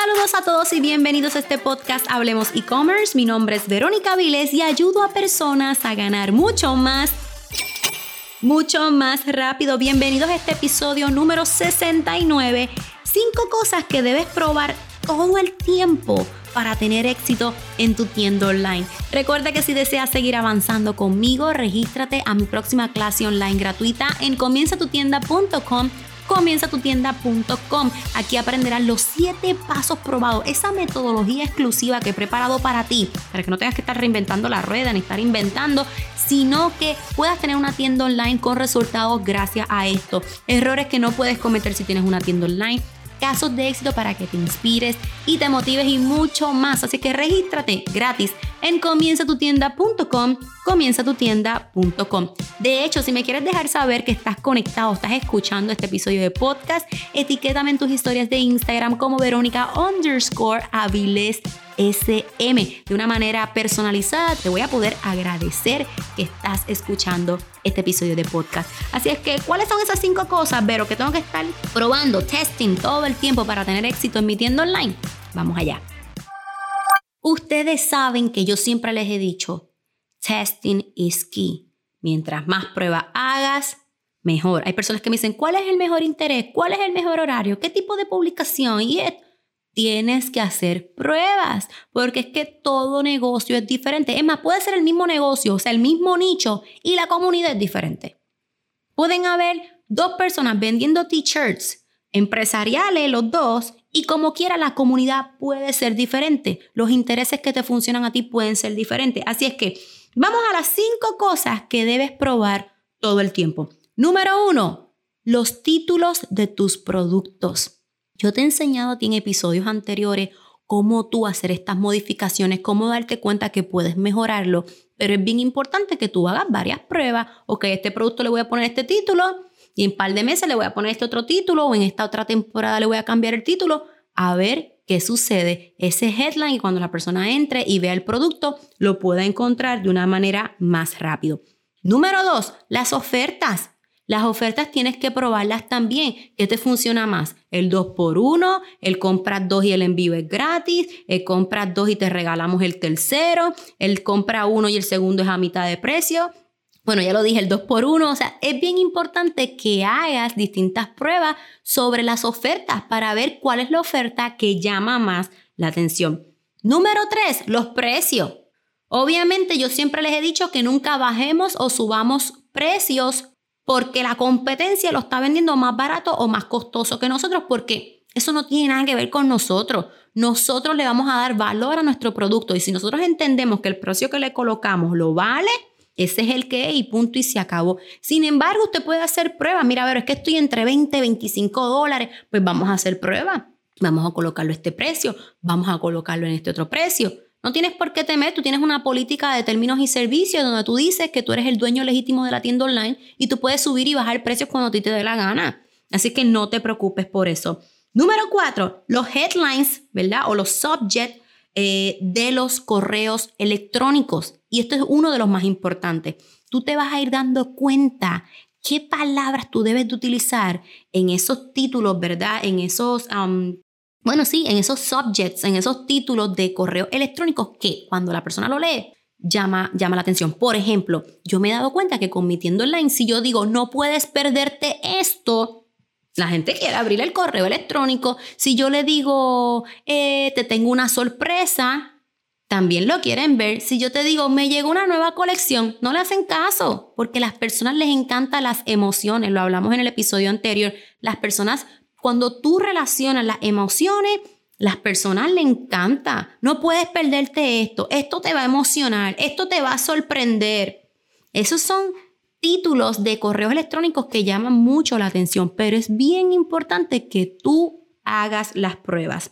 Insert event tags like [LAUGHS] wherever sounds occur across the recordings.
Saludos a todos y bienvenidos a este podcast Hablemos e-commerce. Mi nombre es Verónica Viles y ayudo a personas a ganar mucho más mucho más rápido. Bienvenidos a este episodio número 69. Cinco cosas que debes probar todo el tiempo para tener éxito en tu tienda online. Recuerda que si deseas seguir avanzando conmigo, regístrate a mi próxima clase online gratuita en comienzatutienda.com comienzatutienda.com. Aquí aprenderás los 7 pasos probados, esa metodología exclusiva que he preparado para ti, para que no tengas que estar reinventando la rueda ni estar inventando, sino que puedas tener una tienda online con resultados gracias a esto. Errores que no puedes cometer si tienes una tienda online casos de éxito para que te inspires y te motives y mucho más. Así que regístrate gratis en comienzatutienda.com, comienzatutienda.com. De hecho, si me quieres dejar saber que estás conectado, estás escuchando este episodio de podcast, etiquétame en tus historias de Instagram como Verónica underscore SM. De una manera personalizada te voy a poder agradecer que estás escuchando este episodio de podcast. Así es que, ¿cuáles son esas cinco cosas, Vero, que tengo que estar probando, testing todo el tiempo para tener éxito en mi tienda online? Vamos allá. Ustedes saben que yo siempre les he dicho, testing is key. Mientras más pruebas hagas, mejor. Hay personas que me dicen, ¿cuál es el mejor interés? ¿Cuál es el mejor horario? ¿Qué tipo de publicación? Y tienes que hacer pruebas, porque es que todo negocio es diferente. Es más, puede ser el mismo negocio, o sea, el mismo nicho, y la comunidad es diferente. Pueden haber dos personas vendiendo t-shirts empresariales, los dos, y como quiera la comunidad puede ser diferente. Los intereses que te funcionan a ti pueden ser diferentes. Así es que vamos a las cinco cosas que debes probar todo el tiempo. Número uno, los títulos de tus productos. Yo te he enseñado a ti en episodios anteriores cómo tú hacer estas modificaciones, cómo darte cuenta que puedes mejorarlo, pero es bien importante que tú hagas varias pruebas. Ok, a este producto le voy a poner este título y en un par de meses le voy a poner este otro título o en esta otra temporada le voy a cambiar el título a ver qué sucede. Ese headline y cuando la persona entre y vea el producto lo pueda encontrar de una manera más rápido. Número dos, las ofertas. Las ofertas tienes que probarlas también. ¿Qué te funciona más? El 2x1, el compras 2 y el envío es gratis, el compras 2 y te regalamos el tercero, el compra 1 y el segundo es a mitad de precio. Bueno, ya lo dije, el 2x1. O sea, es bien importante que hagas distintas pruebas sobre las ofertas para ver cuál es la oferta que llama más la atención. Número 3, los precios. Obviamente yo siempre les he dicho que nunca bajemos o subamos precios porque la competencia lo está vendiendo más barato o más costoso que nosotros, porque eso no tiene nada que ver con nosotros. Nosotros le vamos a dar valor a nuestro producto y si nosotros entendemos que el precio que le colocamos lo vale, ese es el que es y punto y se acabó. Sin embargo, usted puede hacer pruebas. Mira, a ver, es que estoy entre 20 y 25 dólares. Pues vamos a hacer pruebas. Vamos a colocarlo a este precio. Vamos a colocarlo en este otro precio. No tienes por qué temer, tú tienes una política de términos y servicios donde tú dices que tú eres el dueño legítimo de la tienda online y tú puedes subir y bajar precios cuando a ti te dé la gana. Así que no te preocupes por eso. Número cuatro, los headlines, ¿verdad? O los subjects eh, de los correos electrónicos. Y esto es uno de los más importantes. Tú te vas a ir dando cuenta qué palabras tú debes de utilizar en esos títulos, ¿verdad? En esos bueno, sí, en esos subjects, en esos títulos de correo electrónicos que cuando la persona lo lee, llama, llama la atención. Por ejemplo, yo me he dado cuenta que con mi tienda online, si yo digo, no puedes perderte esto, la gente quiere abrir el correo electrónico. Si yo le digo, eh, te tengo una sorpresa, también lo quieren ver. Si yo te digo, me llegó una nueva colección, no le hacen caso, porque a las personas les encantan las emociones, lo hablamos en el episodio anterior. Las personas cuando tú relacionas las emociones, las personas le encanta. No puedes perderte esto. Esto te va a emocionar. Esto te va a sorprender. Esos son títulos de correos electrónicos que llaman mucho la atención, pero es bien importante que tú hagas las pruebas.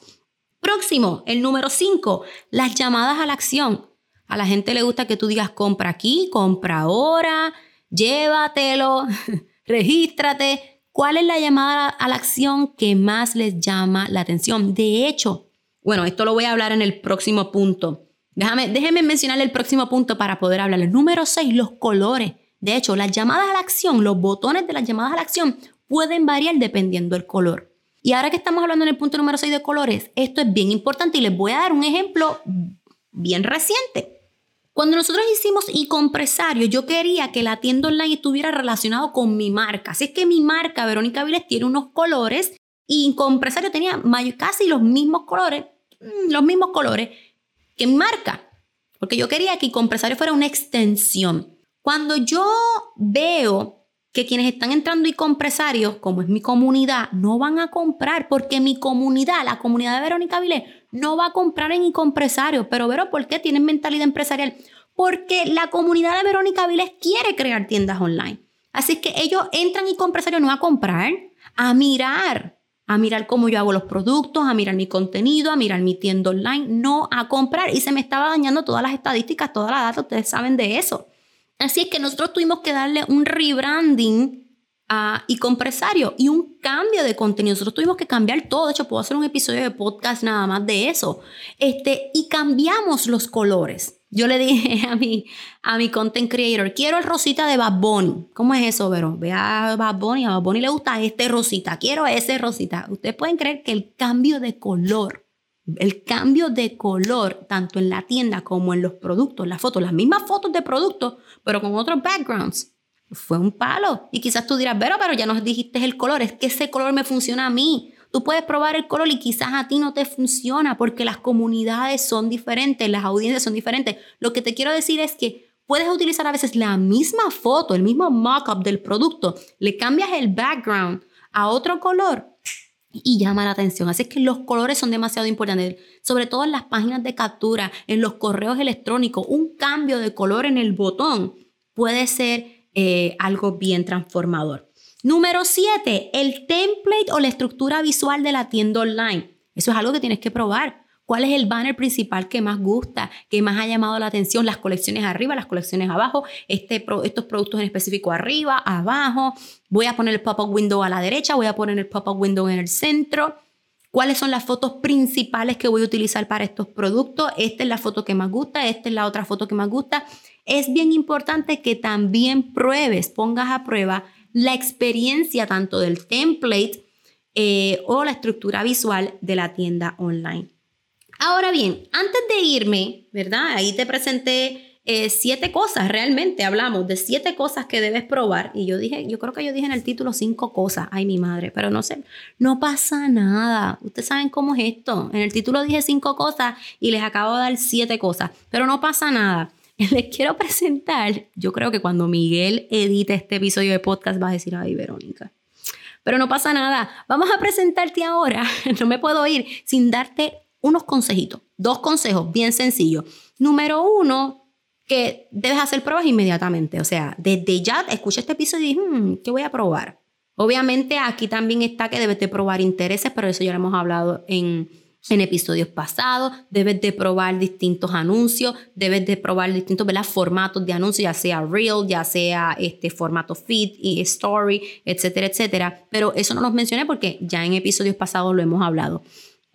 Próximo, el número 5, las llamadas a la acción. A la gente le gusta que tú digas compra aquí, compra ahora, llévatelo, [LAUGHS] regístrate. ¿Cuál es la llamada a la acción que más les llama la atención? De hecho, bueno, esto lo voy a hablar en el próximo punto. Déjame, déjenme mencionar el próximo punto para poder hablar. El número 6, los colores. De hecho, las llamadas a la acción, los botones de las llamadas a la acción pueden variar dependiendo del color. Y ahora que estamos hablando en el punto número 6 de colores, esto es bien importante y les voy a dar un ejemplo bien reciente. Cuando nosotros hicimos e-compresario, yo quería que la tienda online estuviera relacionado con mi marca. Así es que mi marca, Verónica Viles, tiene unos colores y e-compresario tenía casi los mismos colores, mm, los mismos colores que mi marca. Porque yo quería que e-compresario fuera una extensión. Cuando yo veo que quienes están entrando y compresarios, como es mi comunidad, no van a comprar porque mi comunidad, la comunidad de Verónica Vilés, no va a comprar en e-compresario. Pero, Vero, ¿por qué tienen mentalidad empresarial? Porque la comunidad de Verónica Vilés quiere crear tiendas online. Así que ellos entran y compresarios no a comprar, a mirar, a mirar cómo yo hago los productos, a mirar mi contenido, a mirar mi tienda online, no a comprar. Y se me estaba dañando todas las estadísticas, toda la data, ustedes saben de eso. Así es que nosotros tuvimos que darle un rebranding a, y compresario y un cambio de contenido. Nosotros tuvimos que cambiar todo. De hecho, puedo hacer un episodio de podcast nada más de eso. Este, y cambiamos los colores. Yo le dije [LAUGHS] a mi, a mi content creator, quiero el rosita de Bad Bunny. ¿Cómo es eso, Vero? Ve a Bad Bunny, a Bad Bunny le gusta este rosita, quiero ese rosita. Ustedes pueden creer que el cambio de color el cambio de color, tanto en la tienda como en los productos, las fotos, las mismas fotos de productos, pero con otros backgrounds, fue un palo. Y quizás tú dirás, pero, pero ya nos dijiste el color, es que ese color me funciona a mí. Tú puedes probar el color y quizás a ti no te funciona porque las comunidades son diferentes, las audiencias son diferentes. Lo que te quiero decir es que puedes utilizar a veces la misma foto, el mismo mock-up del producto, le cambias el background a otro color y llama la atención. Así que los colores son demasiado importantes, sobre todo en las páginas de captura, en los correos electrónicos. Un cambio de color en el botón puede ser eh, algo bien transformador. Número 7, el template o la estructura visual de la tienda online. Eso es algo que tienes que probar. ¿Cuál es el banner principal que más gusta, que más ha llamado la atención? Las colecciones arriba, las colecciones abajo, este, estos productos en específico arriba, abajo. Voy a poner el pop-up window a la derecha, voy a poner el pop-up window en el centro. ¿Cuáles son las fotos principales que voy a utilizar para estos productos? Esta es la foto que más gusta, esta es la otra foto que más gusta. Es bien importante que también pruebes, pongas a prueba la experiencia tanto del template eh, o la estructura visual de la tienda online. Ahora bien, antes de irme, ¿verdad? Ahí te presenté eh, siete cosas, realmente hablamos de siete cosas que debes probar. Y yo dije, yo creo que yo dije en el título cinco cosas, ay mi madre, pero no sé, no pasa nada. Ustedes saben cómo es esto. En el título dije cinco cosas y les acabo de dar siete cosas, pero no pasa nada. [LAUGHS] Les quiero presentar, yo creo que cuando Miguel edite este episodio de podcast va a decir, ay Verónica, pero no pasa nada. Vamos a presentarte ahora. [LAUGHS] No me puedo ir sin darte unos consejitos, dos consejos bien sencillos. Número uno, que debes hacer pruebas inmediatamente. O sea, desde ya escucha este episodio y dices, hmm, ¿qué voy a probar? Obviamente aquí también está que debes de probar intereses, pero eso ya lo hemos hablado en, en episodios pasados. Debes de probar distintos anuncios, debes de probar distintos formatos de anuncios, ya sea Reel, ya sea este formato feed y story, etcétera, etcétera. Pero eso no los mencioné porque ya en episodios pasados lo hemos hablado.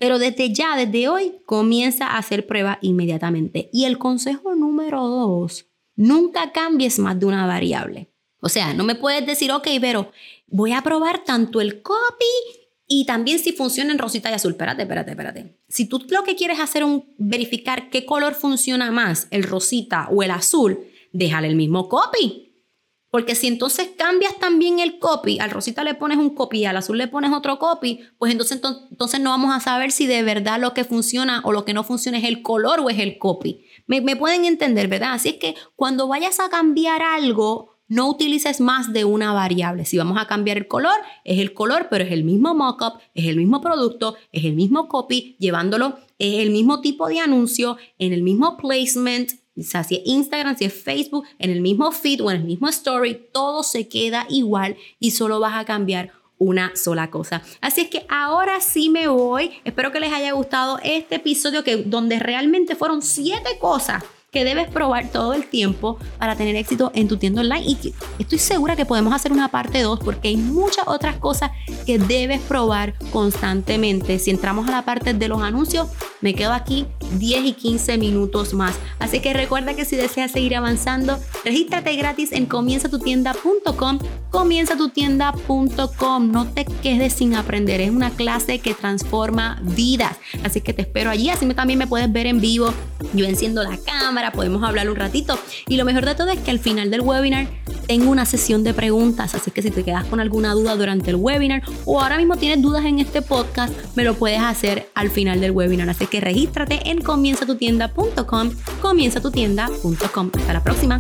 Pero desde ya, desde hoy, comienza a hacer pruebas inmediatamente. Y el consejo número dos, nunca cambies más de una variable. O sea, no me puedes decir, ok, pero voy a probar tanto el copy y también si funciona en rosita y azul. Espérate, espérate, espérate. Si tú lo que quieres hacer es verificar qué color funciona más, el rosita o el azul, déjale el mismo copy. Porque si entonces cambias también el copy, al rosita le pones un copy al azul le pones otro copy, pues entonces, entonces no vamos a saber si de verdad lo que funciona o lo que no funciona es el color o es el copy. Me, me pueden entender, ¿verdad? Así es que cuando vayas a cambiar algo, no utilices más de una variable. Si vamos a cambiar el color, es el color, pero es el mismo mockup, es el mismo producto, es el mismo copy, llevándolo, es el mismo tipo de anuncio, en el mismo placement, o sea, si es Instagram, si es Facebook, en el mismo feed o en el mismo story, todo se queda igual y solo vas a cambiar una sola cosa. Así es que ahora sí me voy. Espero que les haya gustado este episodio que donde realmente fueron siete cosas que debes probar todo el tiempo para tener éxito en tu tienda online. Y estoy segura que podemos hacer una parte 2 porque hay muchas otras cosas que debes probar constantemente. Si entramos a la parte de los anuncios, me quedo aquí 10 y 15 minutos más. Así que recuerda que si deseas seguir avanzando, regístrate gratis en comienzatutienda.com, comienzatutienda.com. No te quedes sin aprender, es una clase que transforma vidas. Así que te espero allí, así también me puedes ver en vivo. Yo enciendo la cámara, podemos hablar un ratito. Y lo mejor de todo es que al final del webinar tengo una sesión de preguntas, así que si te quedas con alguna duda durante el webinar o ahora mismo tienes dudas en este podcast, me lo puedes hacer al final del webinar. Así que regístrate en comienzatutienda.com, comienzatutienda.com. Hasta la próxima.